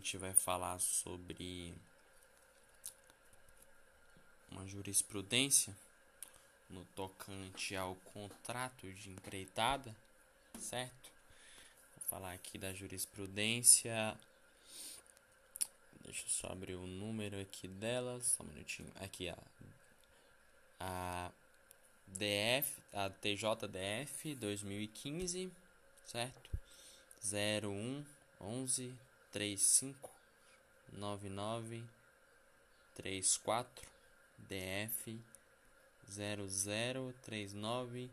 gente vai falar sobre uma jurisprudência no tocante ao contrato de empreitada, certo? Vou falar aqui da jurisprudência. Deixa eu só abrir o número aqui delas, só um minutinho. Aqui a a DF, a TJDF 2015, certo? 01 11 35 99 34 DF 0039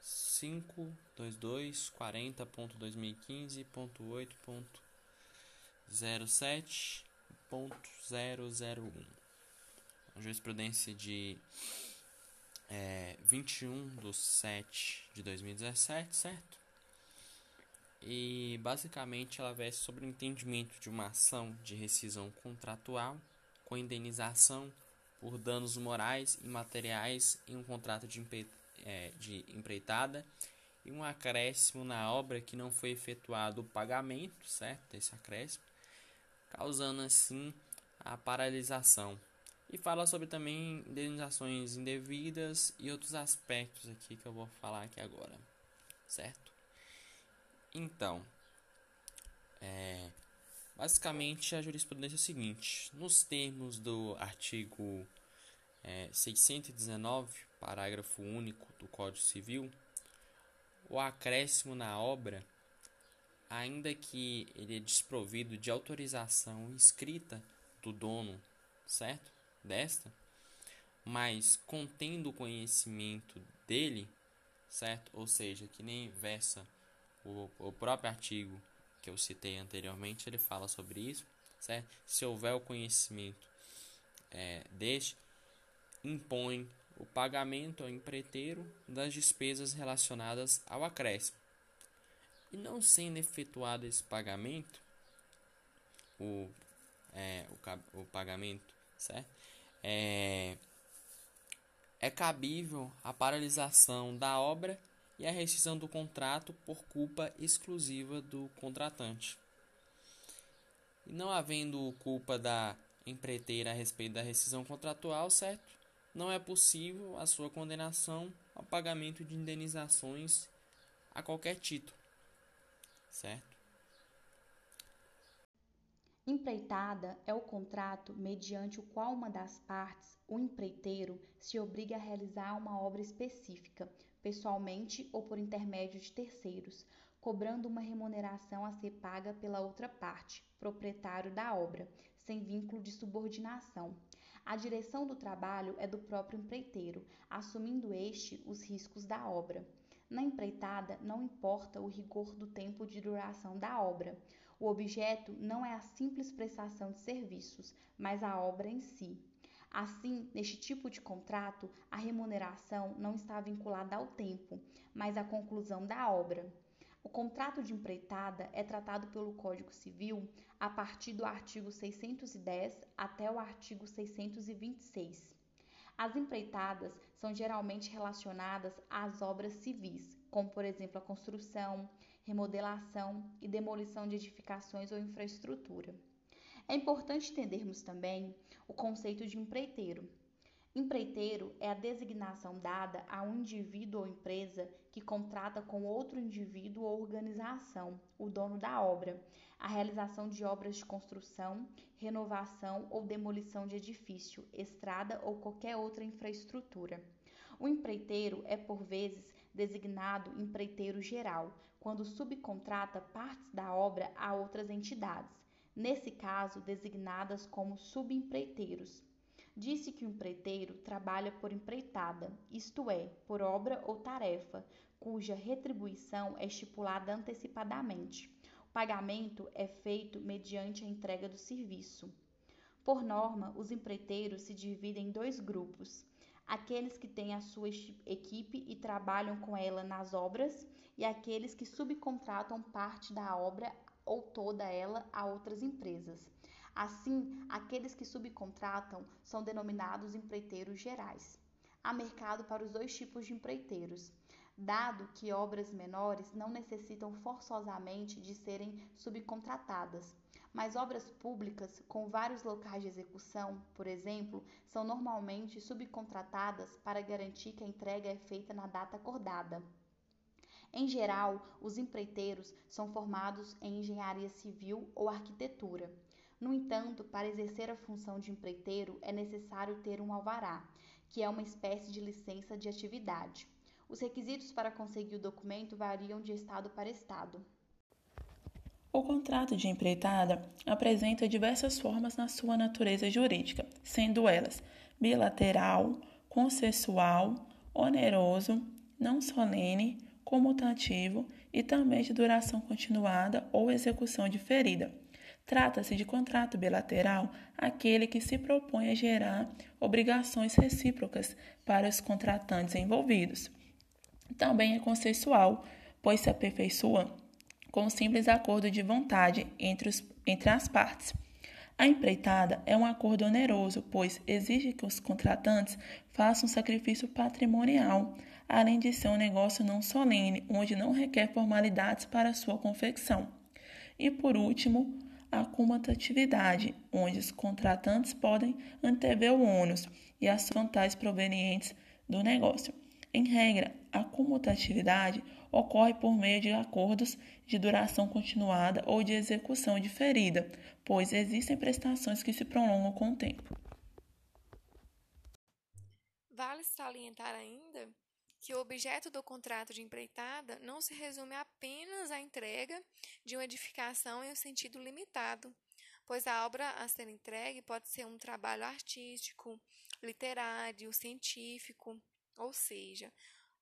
522 40.2015.8.07.001 A jurisprudência de é, 21 de 7 de 2017, certo? E basicamente ela versa sobre o entendimento de uma ação de rescisão contratual com indenização por danos morais e materiais em um contrato de, é, de empreitada e um acréscimo na obra que não foi efetuado o pagamento, certo? Esse acréscimo, causando assim a paralisação. E fala sobre também indenizações indevidas e outros aspectos aqui que eu vou falar aqui agora, certo? Então, é, basicamente a jurisprudência é o seguinte: nos termos do artigo é, 619, parágrafo único do Código Civil, o acréscimo na obra, ainda que ele é desprovido de autorização escrita do dono, certo? Desta, mas contendo o conhecimento dele, certo? Ou seja, que nem versa o, o próprio artigo que eu citei anteriormente, ele fala sobre isso, certo? Se houver o conhecimento é, deste, impõe o pagamento ao empreiteiro das despesas relacionadas ao acréscimo. E não sendo efetuado esse pagamento, o, é, o, o pagamento, certo? É, é cabível a paralisação da obra e a rescisão do contrato por culpa exclusiva do contratante. E não havendo culpa da empreiteira a respeito da rescisão contratual, certo? Não é possível a sua condenação ao pagamento de indenizações a qualquer título, certo? Empreitada é o contrato mediante o qual uma das partes, o empreiteiro, se obriga a realizar uma obra específica, pessoalmente ou por intermédio de terceiros, cobrando uma remuneração a ser paga pela outra parte, proprietário da obra, sem vínculo de subordinação. A direção do trabalho é do próprio empreiteiro, assumindo este os riscos da obra. Na empreitada, não importa o rigor do tempo de duração da obra. O objeto não é a simples prestação de serviços, mas a obra em si. Assim, neste tipo de contrato, a remuneração não está vinculada ao tempo, mas à conclusão da obra. O contrato de empreitada é tratado pelo Código Civil a partir do artigo 610 até o artigo 626. As empreitadas são geralmente relacionadas às obras civis, como por exemplo a construção, remodelação e demolição de edificações ou infraestrutura. É importante entendermos também o conceito de empreiteiro. Empreiteiro é a designação dada a um indivíduo ou empresa que contrata com outro indivíduo ou organização, o dono da obra, a realização de obras de construção, renovação ou demolição de edifício, estrada ou qualquer outra infraestrutura. O empreiteiro é, por vezes, designado empreiteiro geral, quando subcontrata partes da obra a outras entidades, nesse caso designadas como subempreiteiros. Disse que o empreiteiro trabalha por empreitada, isto é, por obra ou tarefa, cuja retribuição é estipulada antecipadamente. O pagamento é feito mediante a entrega do serviço. Por norma, os empreiteiros se dividem em dois grupos: aqueles que têm a sua equipe e trabalham com ela nas obras, e aqueles que subcontratam parte da obra ou toda ela a outras empresas. Assim, aqueles que subcontratam são denominados empreiteiros gerais. Há mercado para os dois tipos de empreiteiros, dado que obras menores não necessitam forçosamente de serem subcontratadas, mas obras públicas com vários locais de execução, por exemplo, são normalmente subcontratadas para garantir que a entrega é feita na data acordada. Em geral, os empreiteiros são formados em engenharia civil ou arquitetura. No entanto, para exercer a função de empreiteiro é necessário ter um alvará, que é uma espécie de licença de atividade. Os requisitos para conseguir o documento variam de estado para estado. O contrato de empreitada apresenta diversas formas na sua natureza jurídica, sendo elas bilateral, consensual, oneroso, não solene, comutativo e também de duração continuada ou execução diferida. Trata-se de contrato bilateral, aquele que se propõe a gerar obrigações recíprocas para os contratantes envolvidos. Também é consensual, pois se aperfeiçoa com um simples acordo de vontade entre, os, entre as partes. A empreitada é um acordo oneroso, pois exige que os contratantes façam um sacrifício patrimonial além de ser um negócio não solene, onde não requer formalidades para sua confecção. E por último, a comutatividade, onde os contratantes podem antever o ônus e as vantagens provenientes do negócio. Em regra, a comutatividade ocorre por meio de acordos de duração continuada ou de execução diferida, pois existem prestações que se prolongam com o tempo. Vale salientar ainda que o objeto do contrato de empreitada não se resume apenas à entrega de uma edificação em um sentido limitado, pois a obra a ser entregue pode ser um trabalho artístico, literário, científico, ou seja,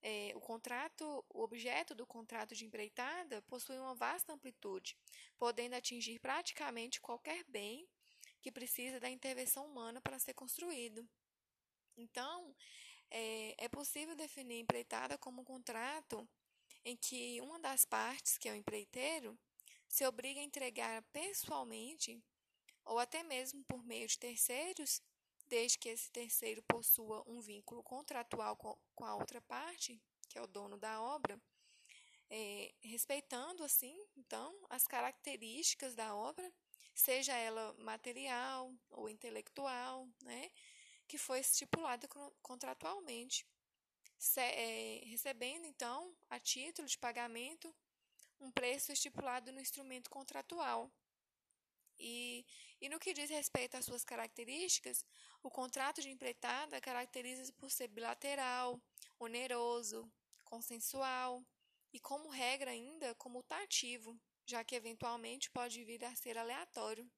é, o contrato, o objeto do contrato de empreitada possui uma vasta amplitude, podendo atingir praticamente qualquer bem que precisa da intervenção humana para ser construído. Então, é, é possível definir empreitada como um contrato em que uma das partes, que é o empreiteiro, se obriga a entregar pessoalmente ou até mesmo por meio de terceiros, desde que esse terceiro possua um vínculo contratual com a outra parte, que é o dono da obra, é, respeitando assim, então, as características da obra, seja ela material ou intelectual, né? Que foi estipulada contratualmente, é, recebendo então, a título de pagamento, um preço estipulado no instrumento contratual. E, e no que diz respeito às suas características, o contrato de empreitada caracteriza-se por ser bilateral, oneroso, consensual e, como regra ainda, comutativo, já que eventualmente pode vir a ser aleatório.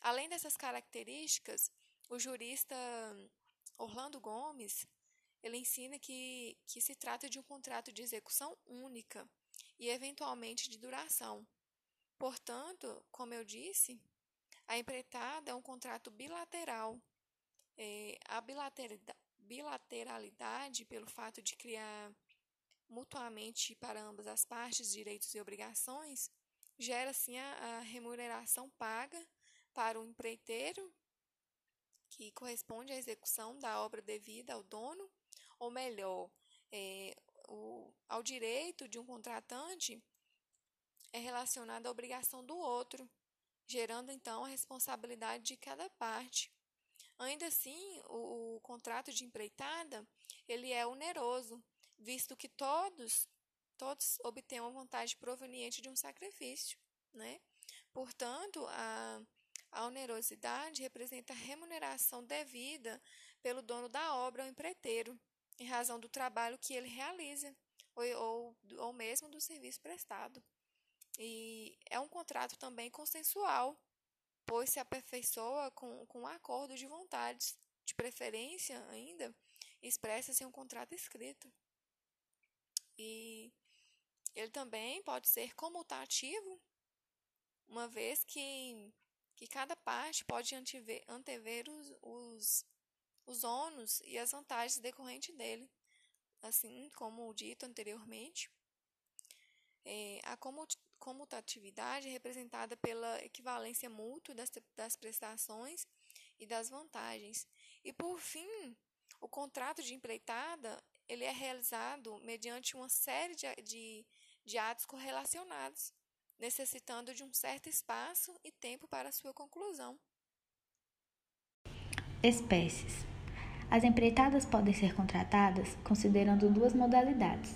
Além dessas características, o jurista Orlando Gomes, ele ensina que, que se trata de um contrato de execução única e eventualmente de duração. Portanto, como eu disse, a empreitada é um contrato bilateral. É, a bilateralidade, pelo fato de criar mutuamente para ambas as partes direitos e obrigações, gera assim a, a remuneração paga para o empreiteiro que corresponde à execução da obra devida ao dono, ou melhor, é, o, ao direito de um contratante é relacionado à obrigação do outro, gerando então a responsabilidade de cada parte. Ainda assim, o, o contrato de empreitada ele é oneroso, visto que todos todos obtêm uma vantagem proveniente de um sacrifício, né? Portanto, a a onerosidade representa a remuneração devida pelo dono da obra ao empreiteiro, em razão do trabalho que ele realiza, ou, ou, ou mesmo do serviço prestado. E é um contrato também consensual, pois se aperfeiçoa com, com um acordo de vontades, de preferência ainda, expressa-se um contrato escrito. E ele também pode ser comutativo, uma vez que que cada parte pode antever, antever os, os, os ônus e as vantagens decorrentes dele, assim como dito anteriormente. É, a comutatividade é representada pela equivalência mútua das, das prestações e das vantagens. E, por fim, o contrato de empreitada ele é realizado mediante uma série de, de, de atos correlacionados necessitando de um certo espaço e tempo para sua conclusão. Espécies. As empreitadas podem ser contratadas considerando duas modalidades: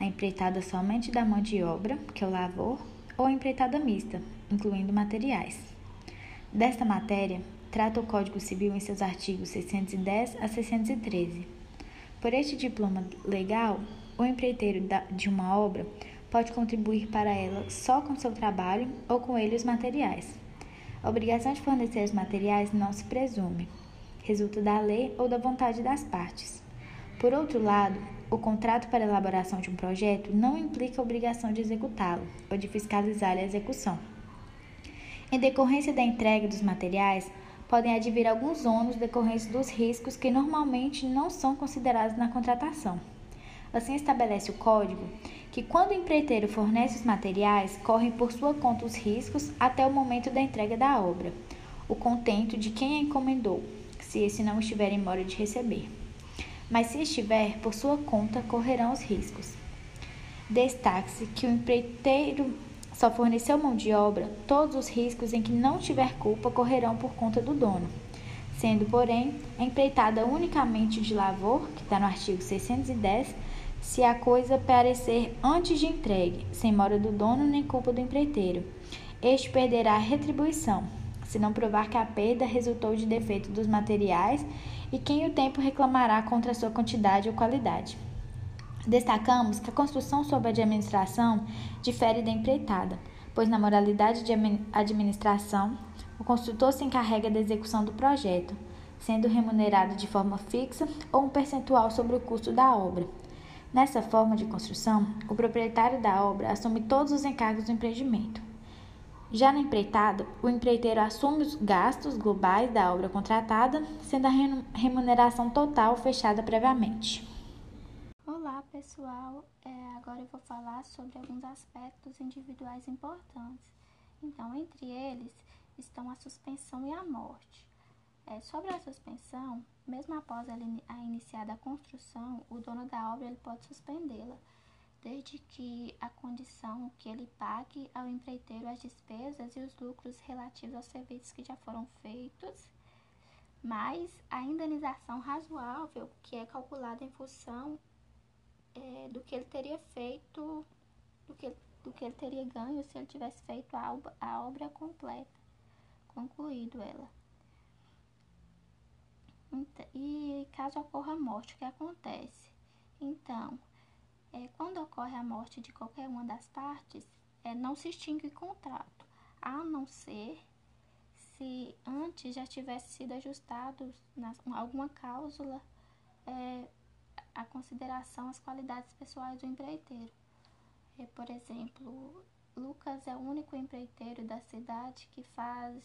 a empreitada somente da mão de obra, que é o lavor, ou a empreitada mista, incluindo materiais. Desta matéria, trata o Código Civil em seus artigos 610 a 613. Por este diploma legal, o empreiteiro de uma obra pode contribuir para ela só com seu trabalho ou com ele os materiais. A obrigação de fornecer os materiais não se presume, resulta da lei ou da vontade das partes. Por outro lado, o contrato para elaboração de um projeto não implica a obrigação de executá-lo ou de fiscalizar a execução. Em decorrência da entrega dos materiais, podem advir alguns ônus decorrentes dos riscos que normalmente não são considerados na contratação. Assim estabelece o código que quando o empreiteiro fornece os materiais, correm por sua conta os riscos até o momento da entrega da obra, o contento de quem a encomendou, se esse não estiver em mora de receber. Mas se estiver, por sua conta correrão os riscos. Destaque-se que o empreiteiro só forneceu mão de obra, todos os riscos em que não tiver culpa correrão por conta do dono sendo, porém, empreitada unicamente de lavor, que está no artigo 610, se a coisa parecer antes de entregue, sem mora do dono nem culpa do empreiteiro. Este perderá a retribuição, se não provar que a perda resultou de defeito dos materiais e quem o tempo reclamará contra a sua quantidade ou qualidade. Destacamos que a construção sob a administração difere da empreitada, pois na moralidade de administração, o construtor se encarrega da execução do projeto, sendo remunerado de forma fixa ou um percentual sobre o custo da obra. Nessa forma de construção, o proprietário da obra assume todos os encargos do empreendimento. Já na empreitada, o empreiteiro assume os gastos globais da obra contratada, sendo a remuneração total fechada previamente. Olá, pessoal! É, agora eu vou falar sobre alguns aspectos individuais importantes. Então, entre eles estão a suspensão e a morte. É, sobre a suspensão, mesmo após a, iniciada a construção, o dono da obra ele pode suspendê-la, desde que a condição que ele pague ao empreiteiro as despesas e os lucros relativos aos serviços que já foram feitos, mais a indenização razoável, que é calculada em função é, do que ele teria feito, do que, do que ele teria ganho se ele tivesse feito a, a obra completa, concluído ela. E caso ocorra a morte, o que acontece? Então, é, quando ocorre a morte de qualquer uma das partes, é, não se extingue o contrato, a não ser se antes já tivesse sido ajustado na, alguma cláusula é, a consideração as qualidades pessoais do empreiteiro. É, por exemplo, Lucas é o único empreiteiro da cidade que faz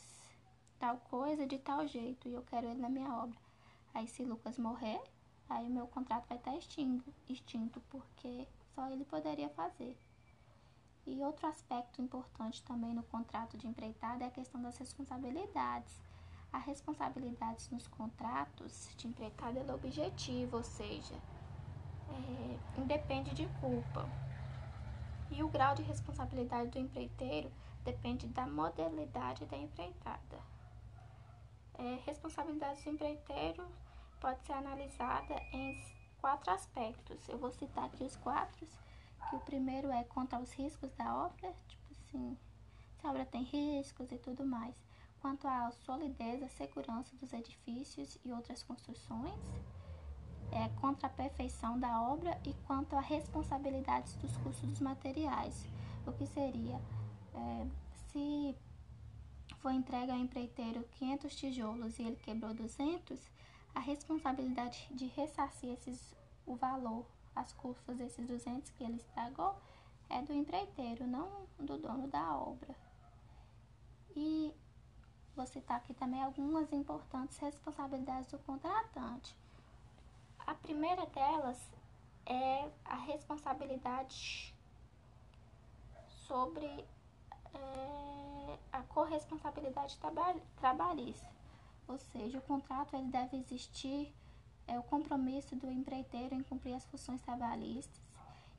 tal coisa de tal jeito e eu quero ele na minha obra. Aí se Lucas morrer, aí o meu contrato vai estar extinto, extinto, porque só ele poderia fazer. E outro aspecto importante também no contrato de empreitada é a questão das responsabilidades. A responsabilidade nos contratos de empreitada é objetiva, ou seja, é, independe de culpa. E o grau de responsabilidade do empreiteiro depende da modalidade da empreitada. É, responsabilidade do empreiteiro pode ser analisada em quatro aspectos. Eu vou citar aqui os quatro, que o primeiro é contra os riscos da obra, tipo assim, se a obra tem riscos e tudo mais. Quanto à solidez, a segurança dos edifícios e outras construções, é, contra a perfeição da obra e quanto à responsabilidade dos custos dos materiais, o que seria é, se foi entregue ao empreiteiro 500 tijolos e ele quebrou 200, a responsabilidade de ressarcir esses, o valor, as custas desses 200 que ele estragou, é do empreiteiro, não do dono da obra. E vou citar aqui também algumas importantes responsabilidades do contratante. A primeira delas é a responsabilidade sobre é, a corresponsabilidade trabalhista, ou seja, o contrato ele deve existir é o compromisso do empreiteiro em cumprir as funções trabalhistas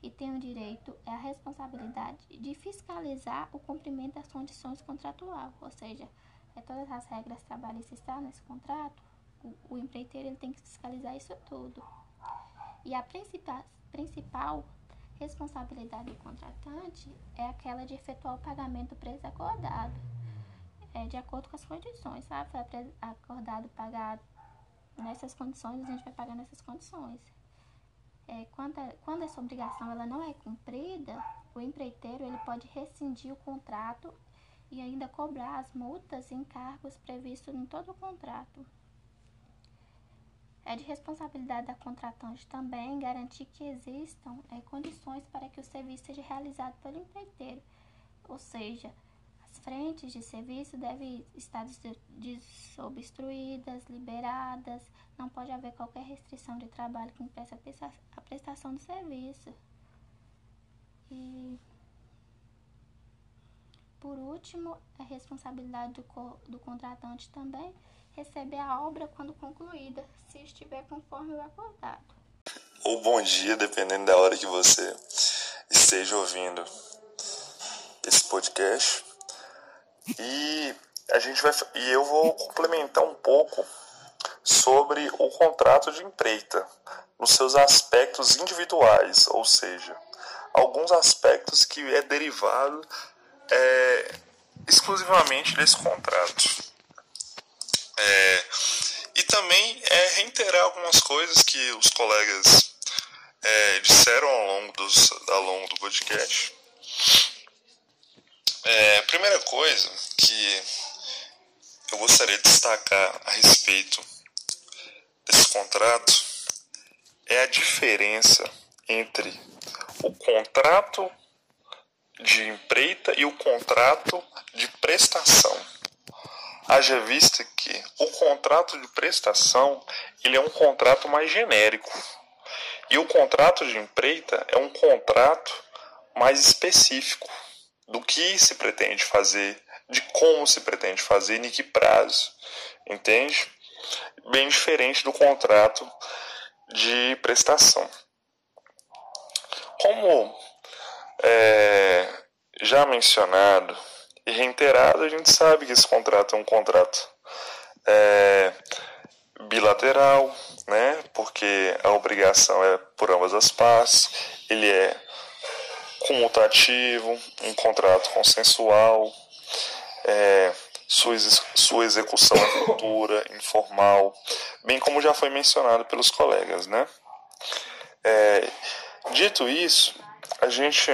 e tem o direito é a responsabilidade de fiscalizar o cumprimento das condições contratual, ou seja, é todas as regras trabalhistas estão nesse contrato, o, o empreiteiro ele tem que fiscalizar isso tudo. E a principal, principal responsabilidade do contratante é aquela de efetuar o pagamento do preço acordado, é, de acordo com as condições, sabe? Foi acordado pagar nessas condições, a gente vai pagar nessas condições. É, quando, a, quando essa obrigação ela não é cumprida, o empreiteiro ele pode rescindir o contrato e ainda cobrar as multas e encargos previstos em todo o contrato. É de responsabilidade da contratante também garantir que existam é, condições para que o serviço seja realizado pelo empreiteiro, ou seja, as frentes de serviço devem estar desobstruídas, liberadas, não pode haver qualquer restrição de trabalho que impeça a prestação do serviço. E por último, é responsabilidade do, do contratante também receber a obra quando concluída, se estiver conforme o acordado. Ou bom dia, dependendo da hora que você esteja ouvindo esse podcast. E a gente vai e eu vou complementar um pouco sobre o contrato de empreita nos seus aspectos individuais, ou seja, alguns aspectos que é derivado é, exclusivamente desse contrato. É, e também é, reiterar algumas coisas que os colegas é, disseram ao longo, dos, ao longo do podcast. É, primeira coisa que eu gostaria de destacar a respeito desse contrato é a diferença entre o contrato de empreita e o contrato de prestação. Haja vista que o contrato de prestação ele é um contrato mais genérico e o contrato de empreita é um contrato mais específico do que se pretende fazer, de como se pretende fazer e em que prazo, entende? Bem diferente do contrato de prestação. Como é, já mencionado, e reiterado, a gente sabe que esse contrato é um contrato é, bilateral, né? Porque a obrigação é por ambas as partes, ele é comutativo, um contrato consensual, é, sua, sua execução é futura, informal, bem como já foi mencionado pelos colegas, né? É, dito isso, a gente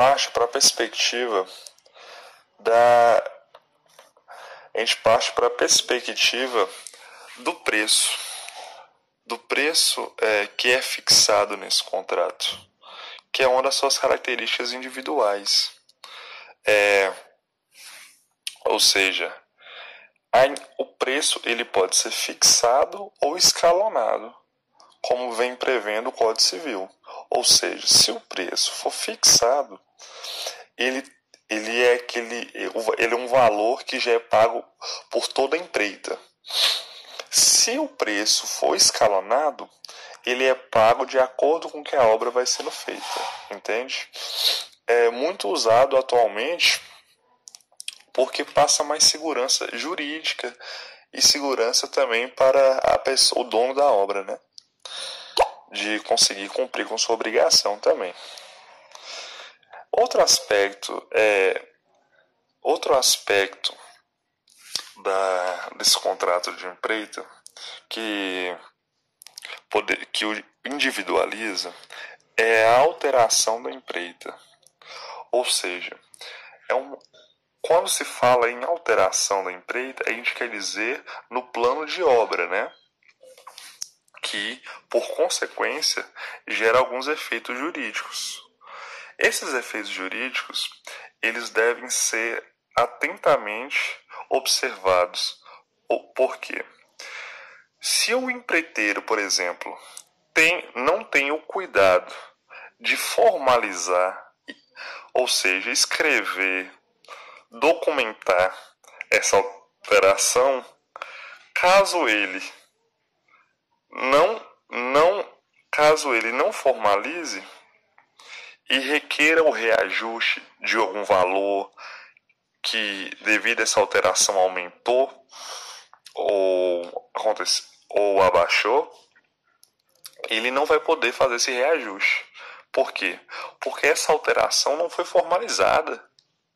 parte para a perspectiva da a gente parte para a perspectiva do preço. Do preço é, que é fixado nesse contrato que é uma das suas características individuais. É, ou seja a, o preço ele pode ser fixado ou escalonado como vem prevendo o Código Civil ou seja se o preço for fixado ele, ele é aquele, ele é um valor que já é pago por toda a empreita. Se o preço for escalonado, ele é pago de acordo com que a obra vai sendo feita, entende? É muito usado atualmente porque passa mais segurança jurídica e segurança também para a pessoa, o dono da obra, né? De conseguir cumprir com sua obrigação também. Outro aspecto é outro aspecto da, desse contrato de empreita que poder, que o individualiza é a alteração da empreita. Ou seja, é um, quando se fala em alteração da empreita, a gente quer dizer no plano de obra, né? Que, por consequência, gera alguns efeitos jurídicos. Esses efeitos jurídicos, eles devem ser atentamente observados. Por quê? Se o empreiteiro, por exemplo, tem, não tem o cuidado de formalizar, ou seja, escrever, documentar essa alteração, caso ele não não caso ele não formalize e requeira o reajuste de algum valor que devido a essa alteração aumentou ou, aconteceu, ou abaixou, ele não vai poder fazer esse reajuste. Por quê? Porque essa alteração não foi formalizada,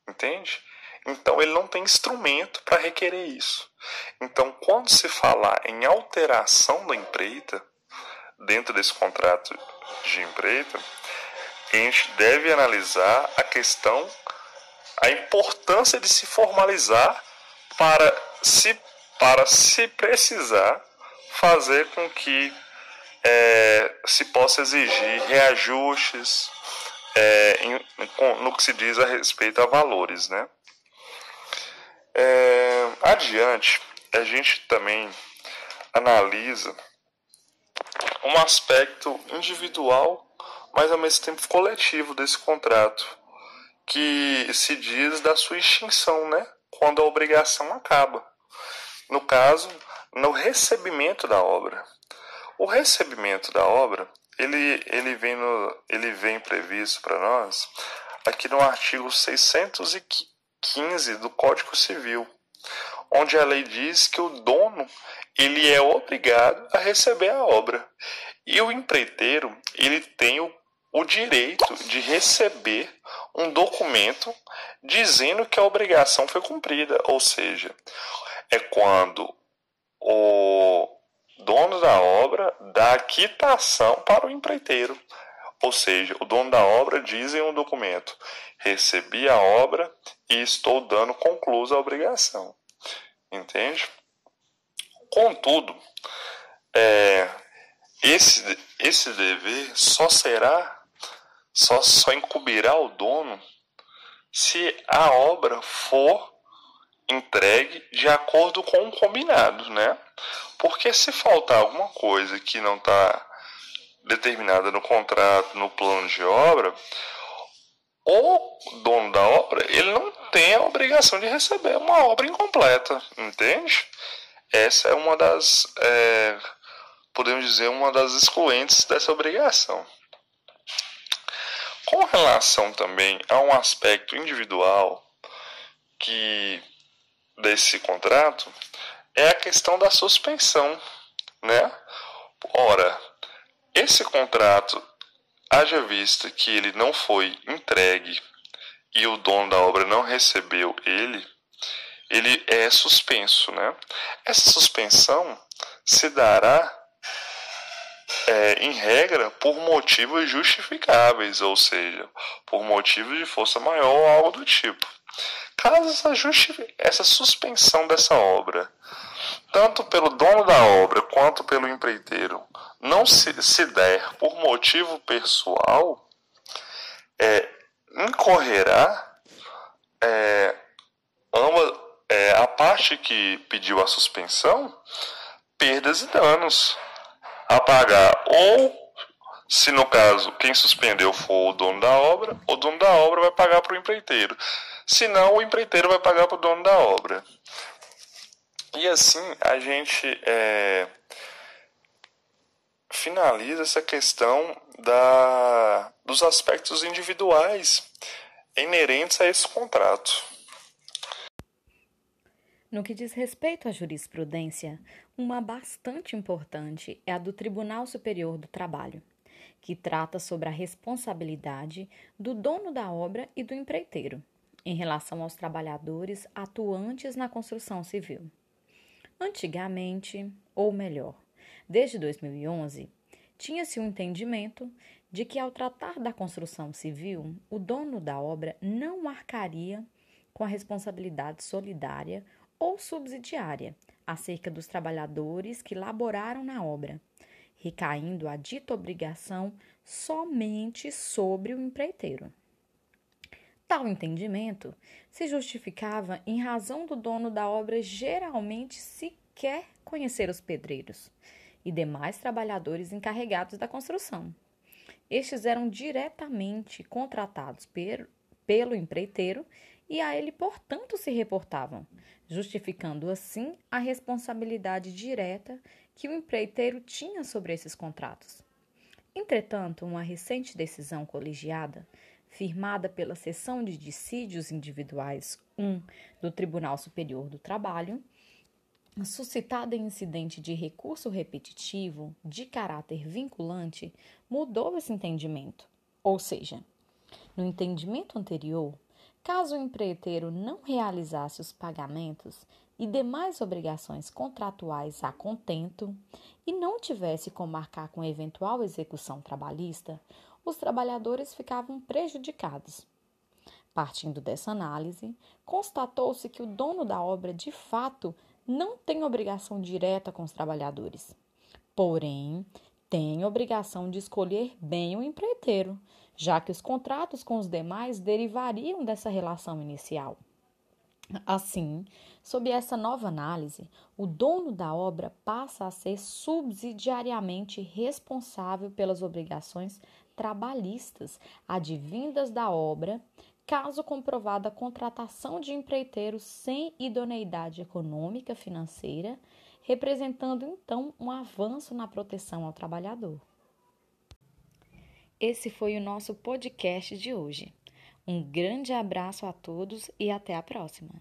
entende? Então ele não tem instrumento para requerer isso. Então, quando se falar em alteração da empreita, dentro desse contrato de empreita, a gente deve analisar a questão, a importância de se formalizar para se, para se precisar fazer com que é, se possa exigir reajustes é, em, no que se diz a respeito a valores, né? É, adiante, a gente também analisa um aspecto individual, mas ao mesmo tempo coletivo desse contrato, que se diz da sua extinção, né? Quando a obrigação acaba. No caso, no recebimento da obra. O recebimento da obra, ele, ele, vem, no, ele vem previsto para nós aqui no artigo 615 do Código Civil, onde a lei diz que o dono ele é obrigado a receber a obra. E o empreiteiro, ele tem o, o direito de receber um documento dizendo que a obrigação foi cumprida, ou seja, é quando o dono da obra dá quitação para o empreiteiro. Ou seja, o dono da obra diz em um documento: recebi a obra e estou dando conclusa a obrigação. Entende? Contudo, é, esse, esse dever só será, só, só incumbirá o dono se a obra for entregue de acordo com o combinado, né? Porque se faltar alguma coisa que não está determinada no contrato, no plano de obra, o dono da obra ele não tem a obrigação de receber uma obra incompleta, entende? Essa é uma das, é, podemos dizer, uma das excluentes dessa obrigação. Com relação também a um aspecto individual que desse contrato é a questão da suspensão, né? Ora, esse contrato, haja vista que ele não foi entregue e o dono da obra não recebeu ele, ele é suspenso, né? Essa suspensão se dará é, em regra, por motivos justificáveis, ou seja, por motivos de força maior ou algo do tipo. Caso essa, essa suspensão dessa obra, tanto pelo dono da obra quanto pelo empreiteiro, não se, se der por motivo pessoal, é, incorrerá é, ama, é, a parte que pediu a suspensão perdas e danos a pagar ou se no caso quem suspendeu for o dono da obra, o dono da obra vai pagar para o empreiteiro senão o empreiteiro vai pagar para o dono da obra. E assim a gente é, finaliza essa questão da, dos aspectos individuais inerentes a esse contrato. No que diz respeito à jurisprudência, uma bastante importante é a do Tribunal Superior do Trabalho, que trata sobre a responsabilidade do dono da obra e do empreiteiro em relação aos trabalhadores atuantes na construção civil. Antigamente, ou melhor, desde 2011, tinha-se o um entendimento de que, ao tratar da construção civil, o dono da obra não arcaria com a responsabilidade solidária ou subsidiária acerca dos trabalhadores que laboraram na obra, recaindo a dita obrigação somente sobre o empreiteiro. Tal entendimento se justificava em razão do dono da obra geralmente sequer conhecer os pedreiros e demais trabalhadores encarregados da construção. Estes eram diretamente contratados per, pelo empreiteiro e a ele, portanto, se reportavam, justificando assim a responsabilidade direta que o empreiteiro tinha sobre esses contratos. Entretanto, uma recente decisão colegiada, firmada pela Seção de Dissídios Individuais 1 do Tribunal Superior do Trabalho, suscitada em incidente de recurso repetitivo de caráter vinculante, mudou esse entendimento. Ou seja, no entendimento anterior, caso o empreiteiro não realizasse os pagamentos e demais obrigações contratuais a contento e não tivesse como marcar com eventual execução trabalhista, os trabalhadores ficavam prejudicados. Partindo dessa análise, constatou-se que o dono da obra de fato não tem obrigação direta com os trabalhadores, porém tem obrigação de escolher bem o empreiteiro, já que os contratos com os demais derivariam dessa relação inicial. Assim, sob essa nova análise, o dono da obra passa a ser subsidiariamente responsável pelas obrigações trabalhistas advindas da obra, caso comprovada a contratação de empreiteiro sem idoneidade econômica financeira, representando então um avanço na proteção ao trabalhador. Esse foi o nosso podcast de hoje. Um grande abraço a todos e até a próxima.